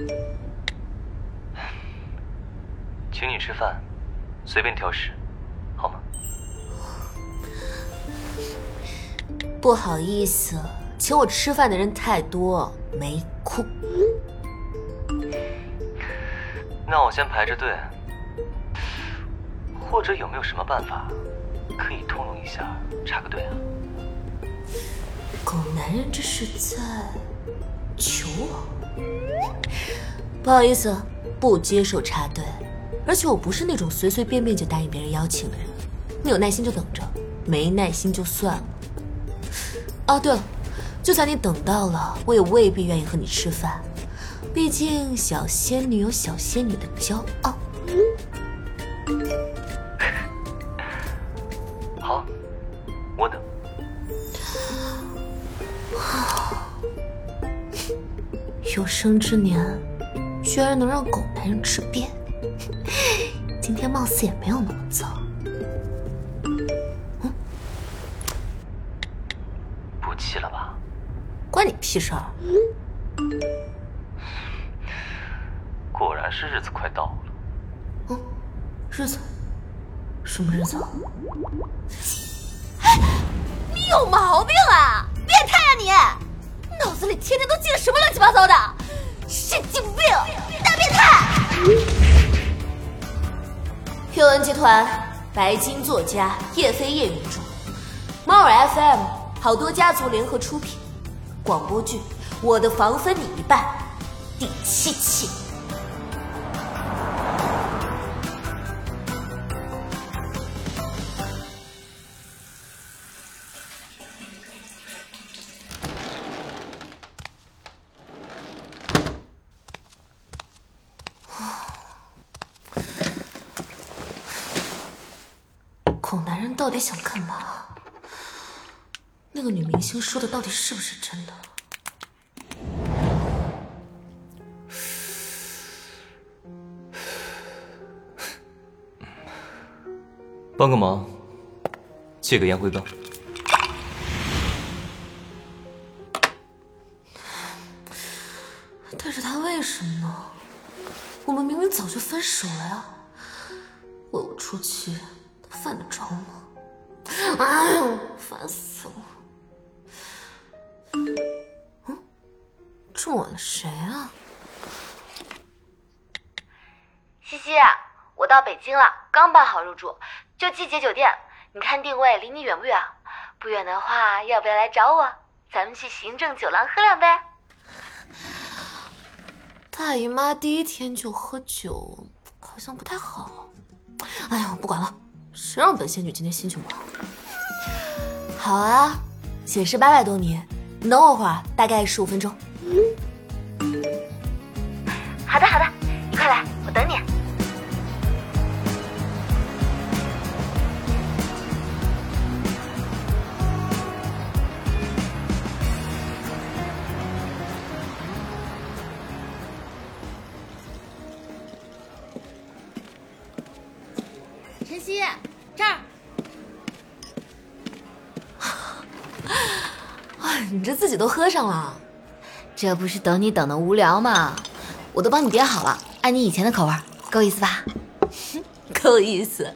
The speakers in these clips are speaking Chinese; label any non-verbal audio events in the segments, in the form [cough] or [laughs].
[sighs] 请你吃饭，随便挑食，好吗？不好意思，请我吃饭的人太多，没空。那我先排着队。或者有没有什么办法可以通融一下，插个队啊？狗男人这是在求我？不好意思，不接受插队。而且我不是那种随随便便就答应别人邀请的人。你有耐心就等着，没耐心就算了。哦，对了，就算你等到了，我也未必愿意和你吃饭。毕竟小仙女有小仙女的骄傲。有生之年，居然能让狗男人吃遍，今天貌似也没有那么糟。嗯，不气了吧？关你屁事儿！果然是日子快到了。嗯，日子？什么日子？哎，你有毛阅文集团，白金作家叶飞叶云中，猫耳 FM 好多家族联合出品，广播剧《我的房分你一半》第七期。到底想干嘛？那个女明星说的到底是不是真的？帮个忙，借个烟灰缸。刚办好入住，就季节酒店。你看定位离你远不远？不远的话，要不要来找我？咱们去行政酒廊喝两杯。大姨妈第一天就喝酒，好像不太好。哎呀，不管了。谁让本仙女今天心情不好？好啊，显示八百多米，你等我会儿，大概十五分钟。好的好的，都喝上了，这不是等你等的无聊吗？我都帮你点好了，按你以前的口味，够意思吧？[laughs] 够意思。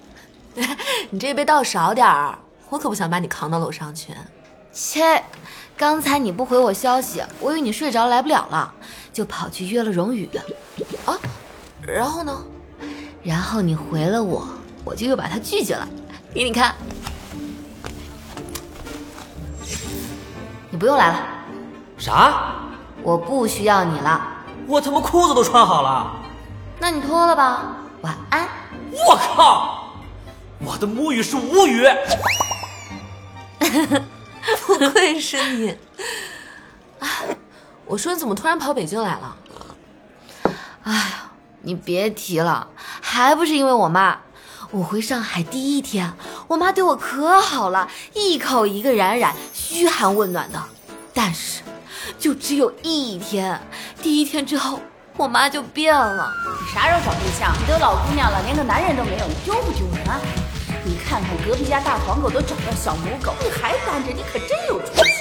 [laughs] 你这杯倒少点儿，我可不想把你扛到楼上去。切，刚才你不回我消息，我以为你睡着来不了了，就跑去约了荣宇。啊，然后呢？然后你回了我。我就又把他拒绝了，给你看。不用来了。啥？我不需要你了。我他妈裤子都穿好了。那你脱了吧。晚安。我靠！我的母语是无语。[laughs] 不愧是你。啊，我说你怎么突然跑北京来了？哎呀，你别提了，还不是因为我妈。我回上海第一天，我妈对我可好了，一口一个冉冉，嘘寒问暖的。但是，就只有一天，第一天之后，我妈就变了。你啥时候找对象？你都老姑娘了，连个男人都没有，你丢不丢人啊？你看看隔壁家大黄狗都找到小母狗，你还单着，你可真有出息。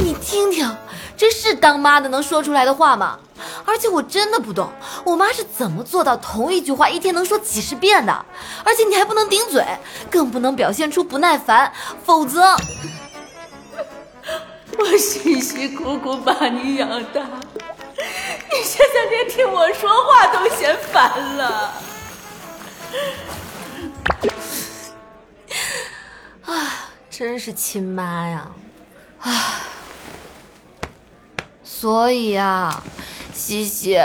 你听听，这是当妈的能说出来的话吗？而且我真的不懂，我妈是怎么做到同一句话一天能说几十遍的？而且你还不能顶嘴，更不能表现出不耐烦，否则我辛辛苦苦把你养大，你现在连听我说话都嫌烦了。啊，真是亲妈呀！啊所以啊，西西，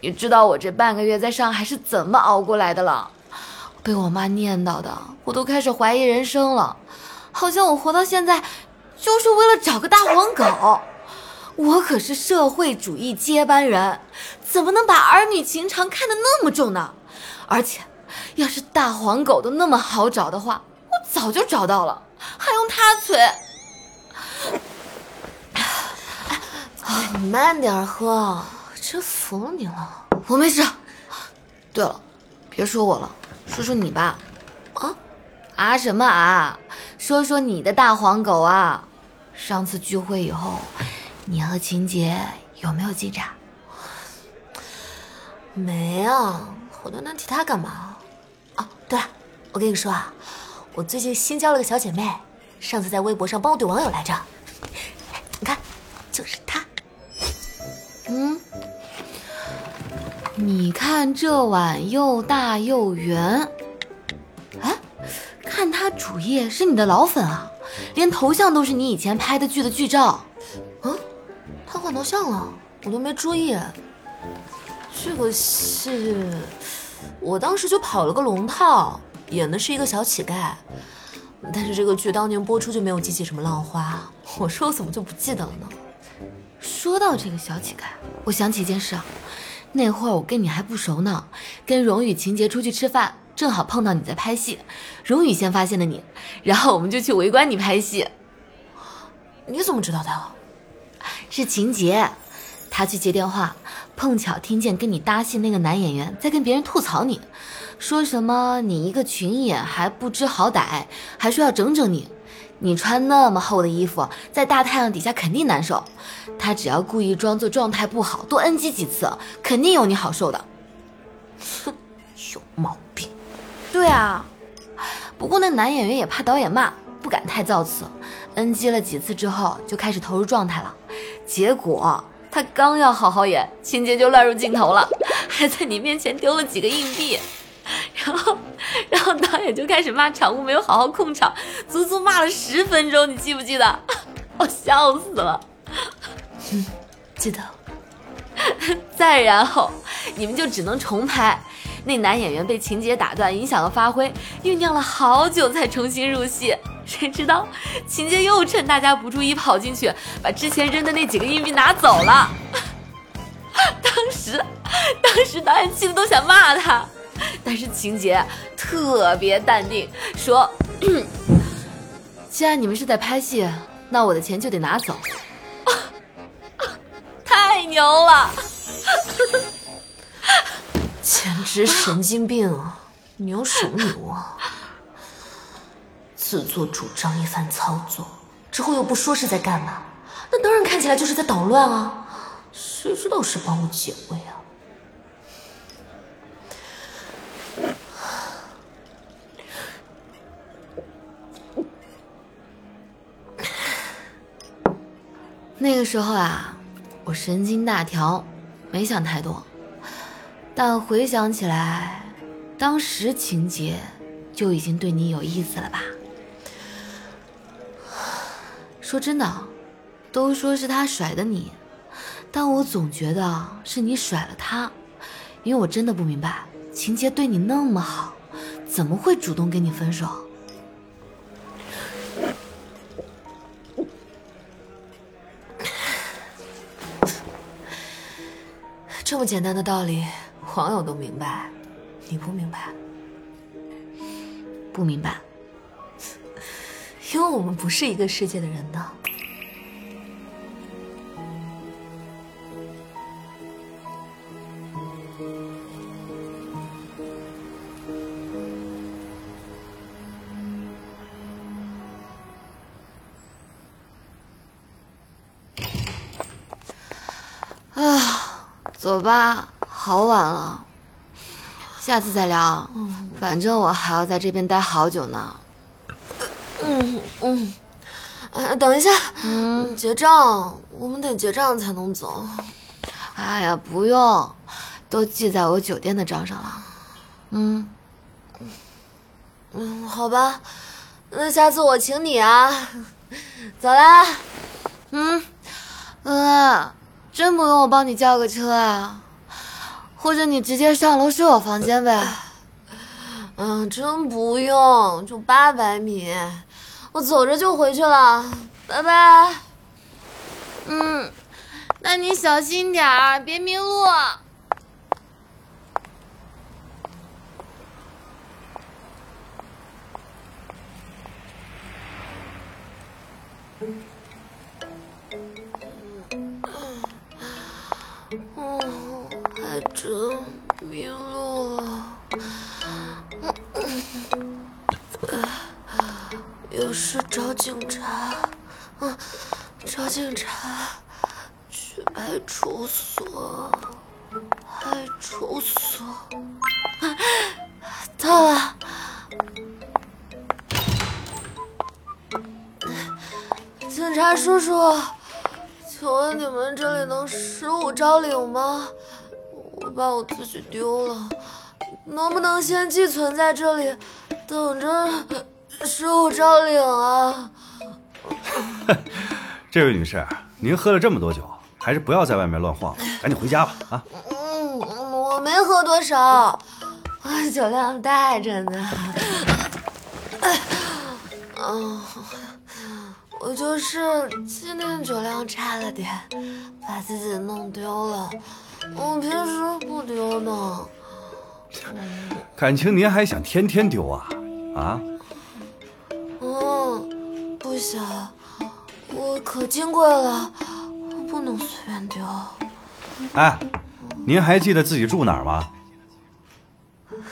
你知道我这半个月在上海是怎么熬过来的了？被我妈念叨的，我都开始怀疑人生了，好像我活到现在就是为了找个大黄狗。我可是社会主义接班人，怎么能把儿女情长看得那么重呢？而且，要是大黄狗都那么好找的话，我早就找到了，还用他催？你慢点喝，真服你了。我没事。对了，别说我了，说说你吧。啊啊什么啊？说说你的大黄狗啊！上次聚会以后，你和秦杰有没有进展？没啊，我端端提他干嘛？哦，对了，我跟你说啊，我最近新交了个小姐妹，上次在微博上帮我怼网友来着。你看，就是她。嗯，你看这碗又大又圆。哎，看她主页是你的老粉啊，连头像都是你以前拍的剧的剧照。嗯，他换头像了，我都没注意。这个戏，我当时就跑了个龙套，演的是一个小乞丐。但是这个剧当年播出就没有激起什么浪花，我说我怎么就不记得了呢？说到这个小乞丐，我想起一件事啊，那会儿我跟你还不熟呢，跟荣宇、秦杰出去吃饭，正好碰到你在拍戏，荣宇先发现的你，然后我们就去围观你拍戏。你怎么知道的？是秦杰，他去接电话，碰巧听见跟你搭戏那个男演员在跟别人吐槽你，说什么你一个群演还不知好歹，还说要整整你。你穿那么厚的衣服，在大太阳底下肯定难受。他只要故意装作状态不好，多 NG 几次，肯定有你好受的。[laughs] 哼，有毛病。对啊，不过那男演员也怕导演骂，不敢太造次，NG 了几次之后就开始投入状态了。结果他刚要好好演，情节就乱入镜头了，还在你面前丢了几个硬币。然后，然后导演就开始骂场务没有好好控场，足足骂了十分钟，你记不记得？我笑死了。嗯，[laughs] 记得。再然后，你们就只能重拍。那男演员被情节打断，影响了发挥，酝酿了好久才重新入戏。谁知道情节又趁大家不注意跑进去，把之前扔的那几个硬币拿走了。[laughs] 当时，当时导演气得都想骂他。但是情节特别淡定，说：“ [clears throat] 既然你们是在拍戏，那我的钱就得拿走。[laughs] ”太牛了，简直神经病！啊！你有什么牛啊？自作主张一番操作之后又不说是在干嘛，那当然看起来就是在捣乱啊！谁知道是帮我解围啊？那个时候啊，我神经大条，没想太多。但回想起来，当时情节就已经对你有意思了吧？说真的，都说是他甩的你，但我总觉得是你甩了他，因为我真的不明白，情节对你那么好，怎么会主动跟你分手？这么简单的道理，朋友都明白，你不明白？不明白，因为我们不是一个世界的人呢。啊走吧，好晚了，下次再聊。反正我还要在这边待好久呢。嗯嗯，哎，等一下，嗯，结账，我们得结账才能走。哎呀，不用，都记在我酒店的账上了。嗯嗯，好吧，那下次我请你啊。走啦。嗯，嗯，真不用我帮你叫个车啊？或者你直接上楼睡我房间呗？嗯，真不用，就八百米，我走着就回去了。拜拜。嗯，那你小心点儿，别迷路。还真迷路了。有事找警察，嗯，找警察，去派出所，派出所，到了。警察叔叔，请问你们这里能十五招领吗？我把我自己丢了，能不能先寄存在这里，等着十五招领啊？[laughs] 这位女士，您喝了这么多酒，还是不要在外面乱晃了，赶紧回家吧啊！嗯，我没喝多少，我酒量大着呢。嗯。我就是今天酒量差了点，把自己弄丢了。我平时不丢呢。感情您还想天天丢啊？啊？嗯，不想。我可金贵了，不能随便丢。哎，您还记得自己住哪儿吗？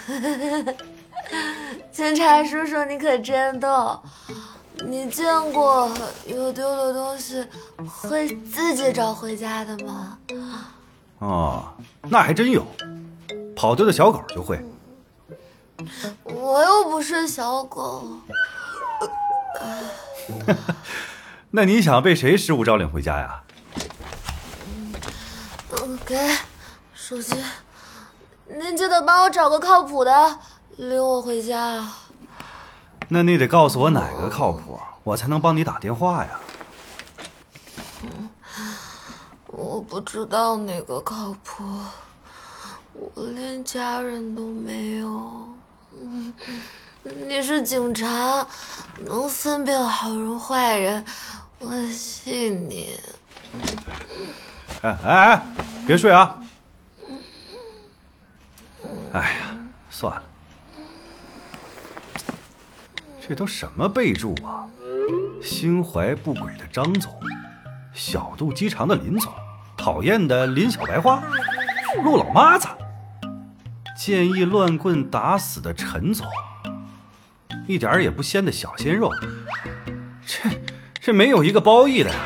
[laughs] 警察叔叔，你可真逗。你见过有丢的东西会自己找回家的吗？哦，那还真有，跑丢的小狗就会。我又不是小狗。[laughs] 那你想被谁十五招领回家呀？嗯，给手机，您记得帮我找个靠谱的领我回家啊。那你得告诉我哪个靠谱，我才能帮你打电话呀。我不知道哪个靠谱，我连家人都没有。你是警察，能分辨好人坏人，我信你。哎哎哎，别睡啊！哎呀，算了。这都什么备注啊？心怀不轨的张总，小肚鸡肠的林总，讨厌的林小白花，陆老妈子，建议乱棍打死的陈总，一点也不鲜的小鲜肉，这这没有一个褒义的呀。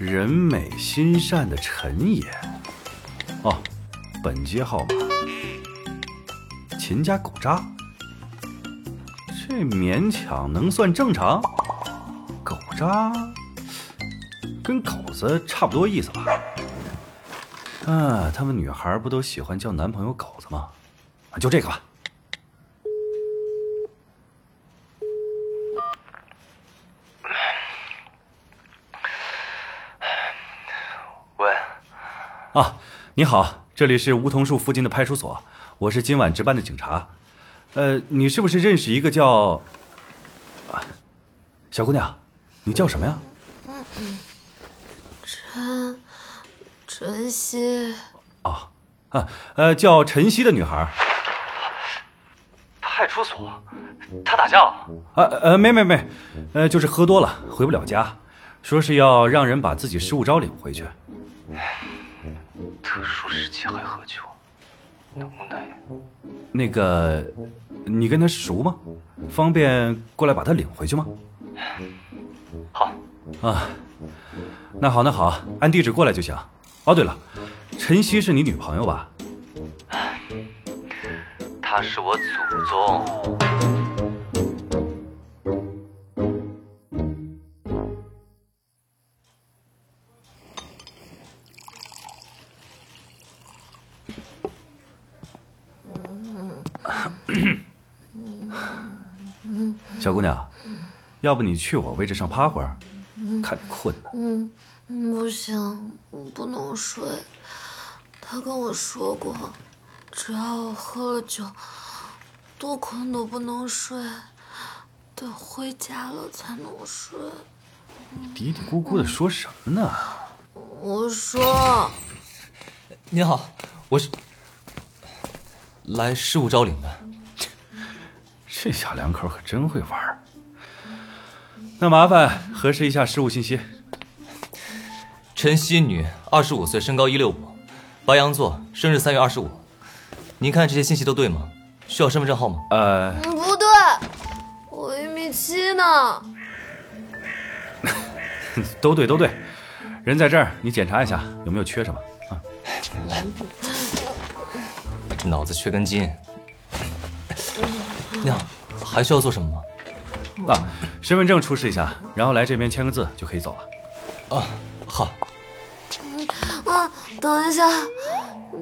人美心善的陈爷，哦，本街号码，秦家狗渣。这勉强能算正常，狗渣跟狗子差不多意思吧？啊，他们女孩不都喜欢叫男朋友狗子吗？啊，就这个吧。喂，啊，你好，这里是梧桐树附近的派出所，我是今晚值班的警察。呃，你是不是认识一个叫啊，小姑娘？你叫什么呀？陈晨曦。哦，啊，呃，叫晨曦的女孩。派出所，他打架了？啊呃，没没没，呃，就是喝多了，回不了家，说是要让人把自己失物招领回去。特殊时期还喝酒，能耐。那个。你跟他熟吗？方便过来把他领回去吗？好，啊，那好那好，按地址过来就行。哦，对了，晨曦是你女朋友吧？她是我祖宗。小姑娘，要不你去我位置上趴会儿，看你困呢。嗯，不行，我不能睡。他跟我说过，只要我喝了酒，多困都不能睡，得回家了才能睡。嘀嘀咕咕的说什么呢？我说，您好，我是来事务招领的。[laughs] 这小两口可真会玩儿。那麻烦核实一下失物信息。陈曦女，二十五岁，身高一六五，白羊座，生日三月二十五。您看这些信息都对吗？需要身份证号吗？呃，嗯不对，我一米七呢。[laughs] 都对都对，人在这儿，你检查一下有没有缺什么啊？来 [laughs] 脑子缺根筋。[laughs] 你好，还需要做什么吗？啊，身份证出示一下，然后来这边签个字就可以走了。啊，好。啊，等一下，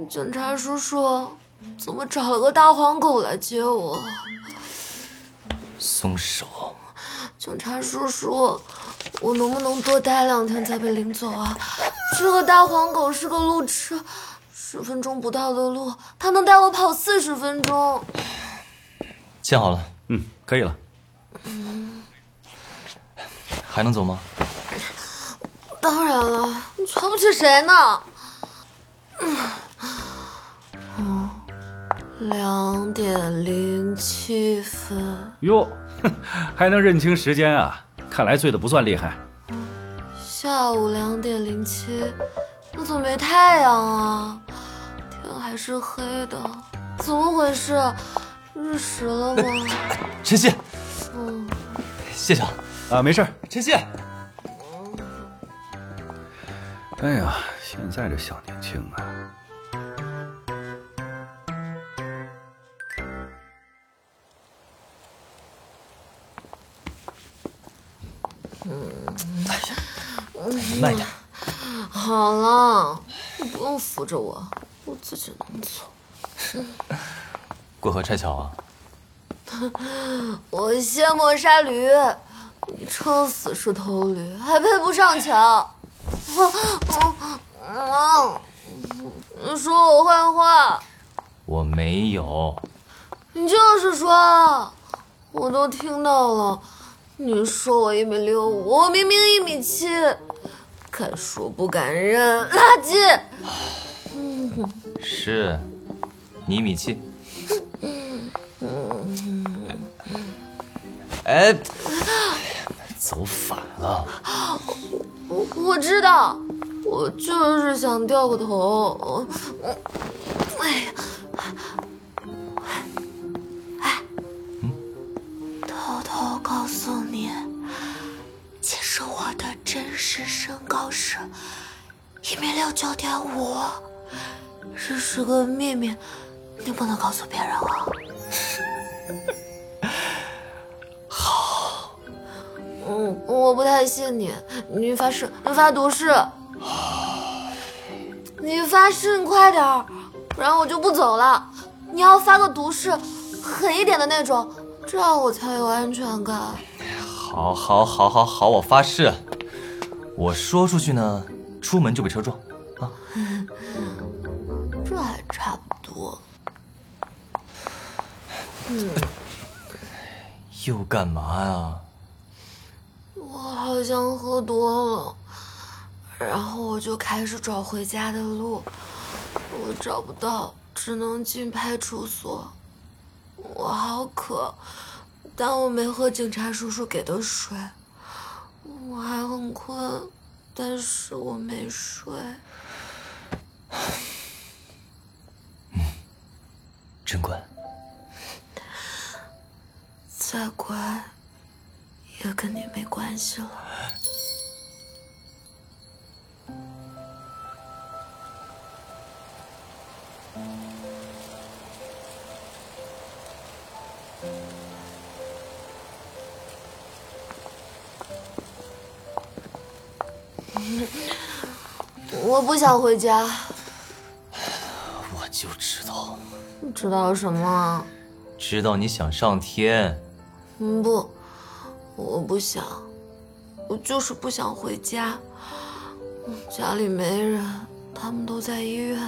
警察叔叔，怎么找了个大黄狗来接我？松手。警察叔叔，我能不能多待两天再被领走啊？这个大黄狗是个路痴，十分钟不到的路，它能带我跑四十分钟。签好了，嗯，可以了。嗯还能走吗？当然了，你瞧不起谁呢？嗯，两点零七分，哟，[laughs] 还能认清时间啊？看来醉的不算厉害。下午两点零七，那怎么没太阳啊？天还是黑的，怎么回事？日食了吗？晨曦，嗯，谢谢啊。啊，没事。晨曦，哎呀，现在这小年轻啊，扶着我，我自己能走。[laughs] 过河拆桥啊？我卸磨杀驴，你撑死是头驴，还配不上桥。你 [laughs] 说我坏话，我没有。你就是说，我都听到了。你说我一米六五，我明明一米七，敢说不敢认，垃圾！是，你一米七。哎，走反了。我我知道，我就是想掉个头。我我，哎呀，哎，偷偷告诉你，其实我的真实身高是一米六九点五，这是个秘密，你不能告诉别人啊。[laughs] 好嗯，我不太信你，你发誓，你发毒誓，你发誓，你快点儿，不然我就不走了。你要发个毒誓，狠一点的那种，这样我才有安全感。好，好，好，好，好，我发誓。我说出去呢，出门就被车撞。差不多。嗯，又干嘛呀？我好像喝多了，然后我就开始找回家的路，我找不到，只能进派出所。我好渴，但我没喝警察叔叔给的水。我还很困，但是我没睡。真乖再乖也跟你没关系了。我不想回家。知道什么？知道你想上天。嗯，不，我不想，我就是不想回家。家里没人，他们都在医院，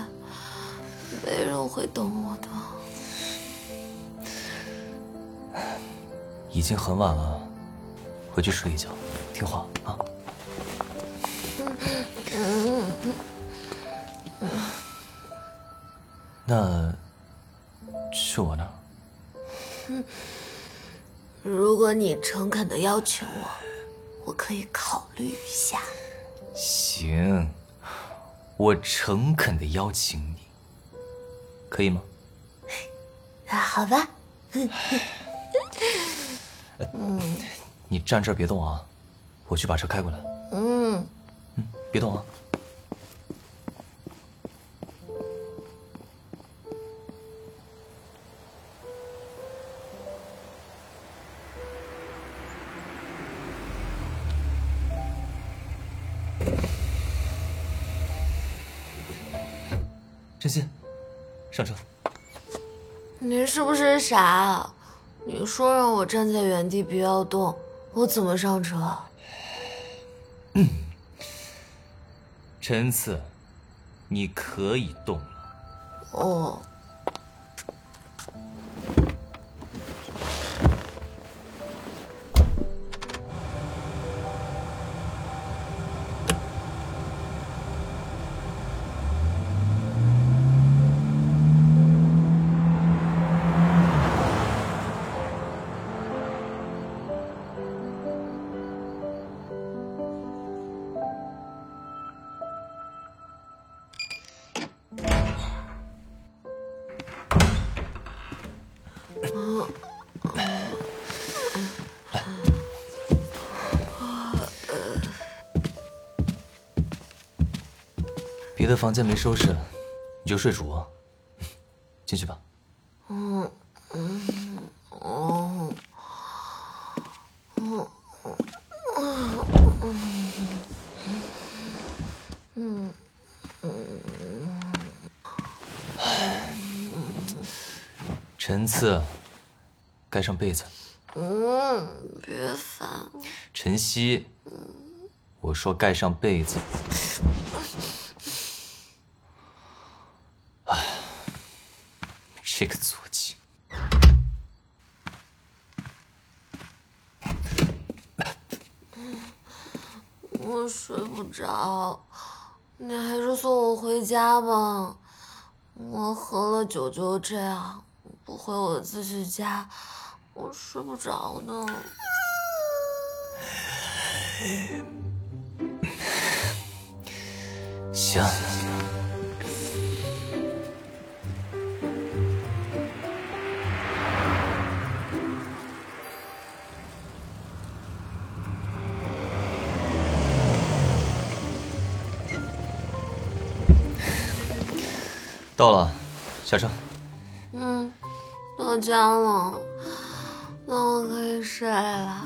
没人会等我的。已经很晚了，回去睡一觉，听话啊。那果你诚恳的邀请我，我可以考虑一下。行，我诚恳的邀请你，可以吗？[laughs] 啊，好吧。[laughs] 嗯你站这儿别动啊，我去把车开过来。嗯，嗯，别动啊。傻？你说让我站在原地不要动，我怎么上车？陈次，你可以动了。哦。别的房间没收拾，你就睡主卧。进去吧。嗯嗯哦嗯嗯嗯陈次，盖上被子。嗯，别烦。晨曦，我说盖上被子。哎，这个作气。我睡不着，你还是送我回家吧。我喝了酒就这样，不回我自己家，我睡不着呢。行。到了，下车。嗯，到家了，那我可以睡了。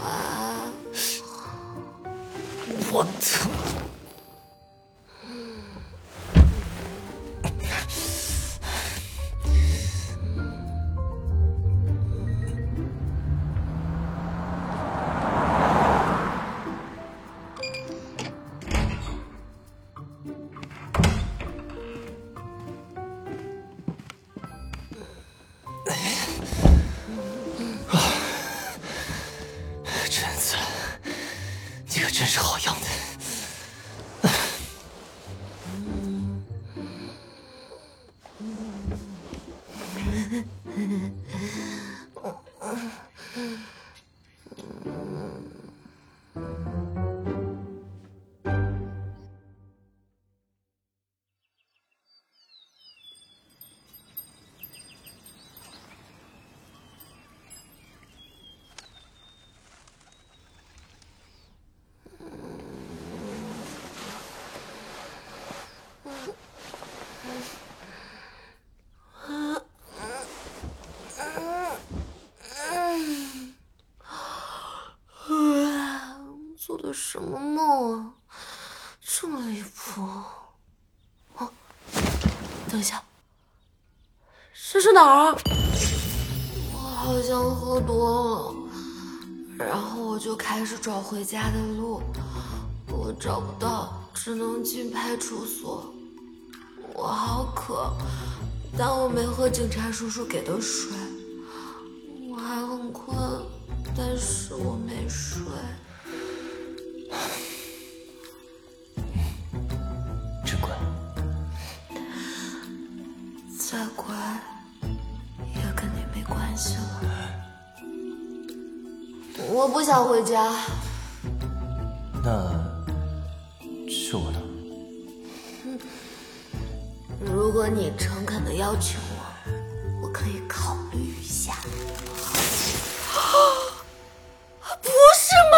晚安。我操！做的什么梦啊？这么离谱！哦，等一下，这是哪儿？我好像喝多了，然后我就开始找回家的路，我找不到，只能进派出所。我好渴，但我没喝警察叔叔给的水。我还很困，但是我没睡。再乖也跟你没关系了。我不想回家，那是我呢？如果你诚恳的邀请我，我可以考虑一下。不是吗？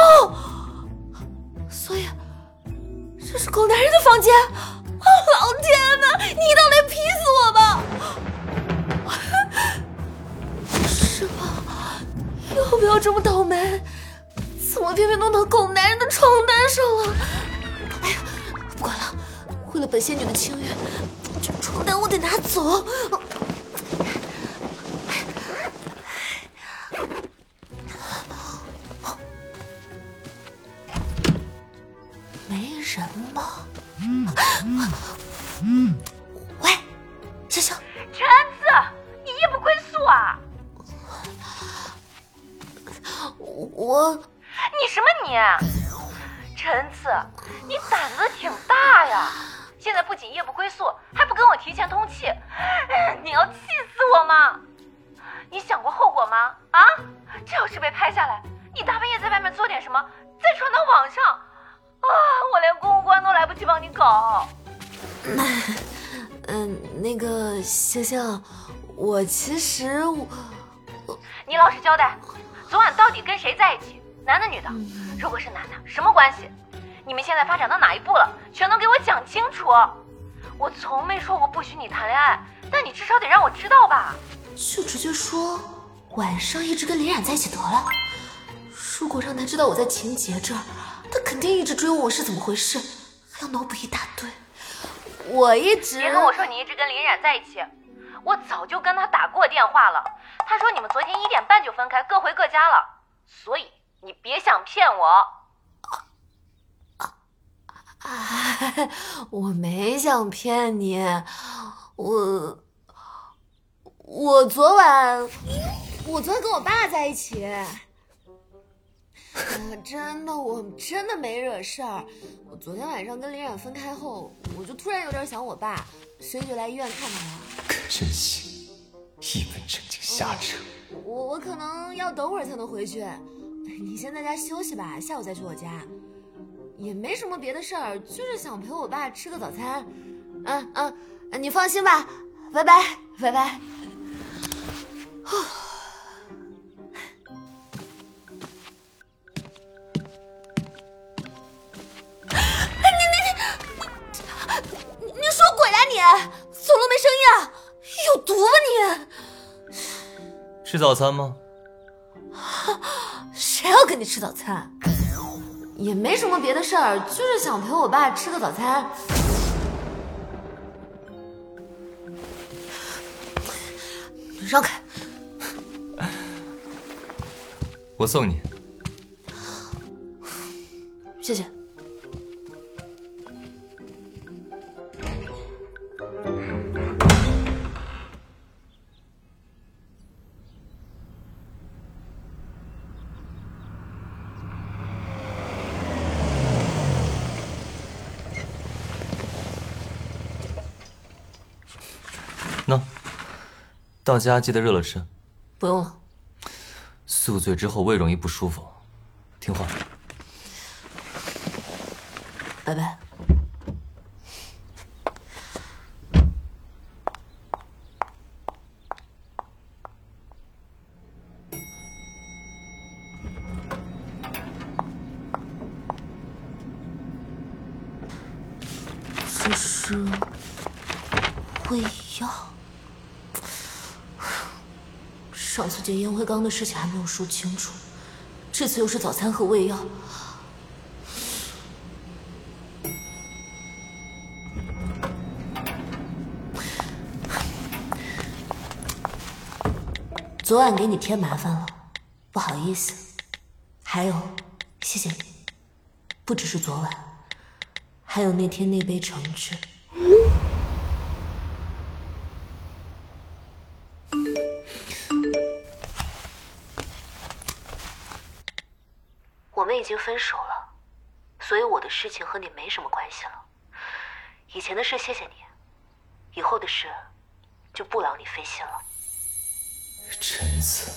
所以这是狗男人的房间？啊，老天呐，你一刀连劈死师傅？要不要这么倒霉？怎么偏偏弄到狗男人的床单上了？哎呀，不管了，为了本仙女的清誉，这床单我得拿走。老实交代，昨晚到底跟谁在一起？男的女的？如果是男的，什么关系？你们现在发展到哪一步了？全都给我讲清楚！我从没说过不许你谈恋爱，但你至少得让我知道吧？就直接说晚上一直跟林冉在一起得了。如果让他知道我在秦杰这儿，他肯定一直追问我是怎么回事，还要脑补一大堆。我一直别跟我说你一直跟林冉在一起，我早就跟他打过电话了。他说你们昨天一点半就分开，各回各家了。所以你别想骗我。哎，[laughs] 我没想骗你，我我昨晚我昨天跟我爸在一起，我 [laughs] 真的我真的没惹事儿。我昨天晚上跟林冉分开后，我就突然有点想我爸，所以就来医院看他了。可真行，一本正经瞎扯。我我可能要等会儿才能回去，[laughs] 你先在家休息吧，下午再去我家。也没什么别的事儿，就是想陪我爸吃个早餐。嗯嗯，你放心吧，拜拜拜拜。你你你，你你说鬼啊你！走路没声音啊？有毒吧你？吃早餐吗？[laughs] 谁要跟你吃早餐？也没什么别的事儿，就是想陪我爸吃个早餐。让开！我送你。谢谢。到家记得热了吃。不用了。宿醉之后胃容易不舒服，听话。拜拜。刚的事情还没有说清楚这次又是早餐和胃药。昨晚给你添麻烦了不好意思。还有谢谢你不只是昨晚还有那天那杯橙汁。我们已经分手了，所以我的事情和你没什么关系了。以前的事谢谢你，以后的事就不劳你费心了。臣子，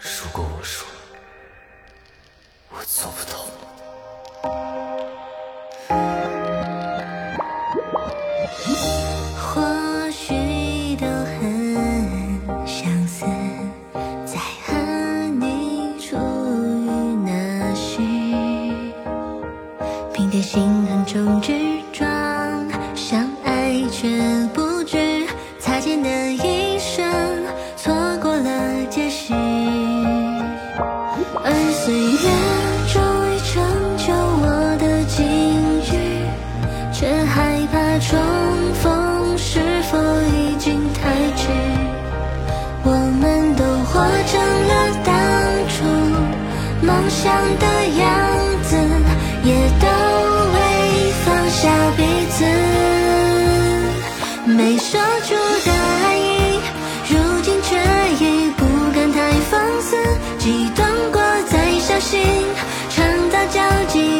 如果我说我做不到。说出的爱意如今却已不敢太放肆激动过再小心创造交集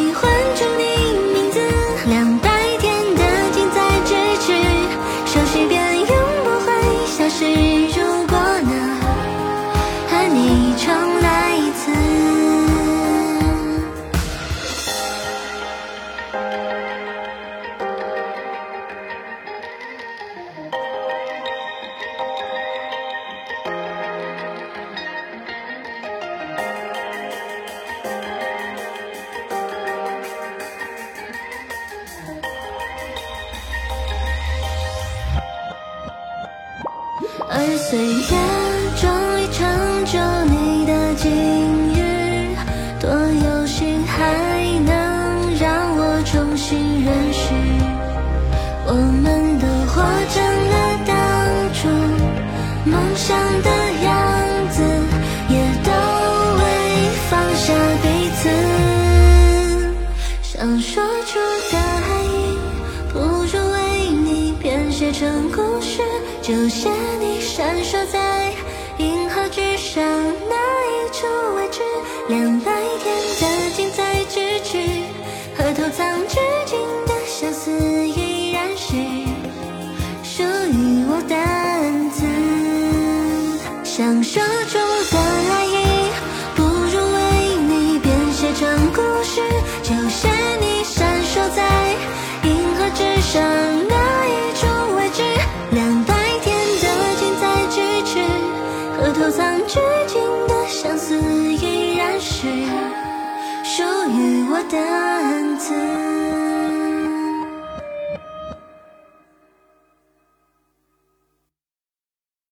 down.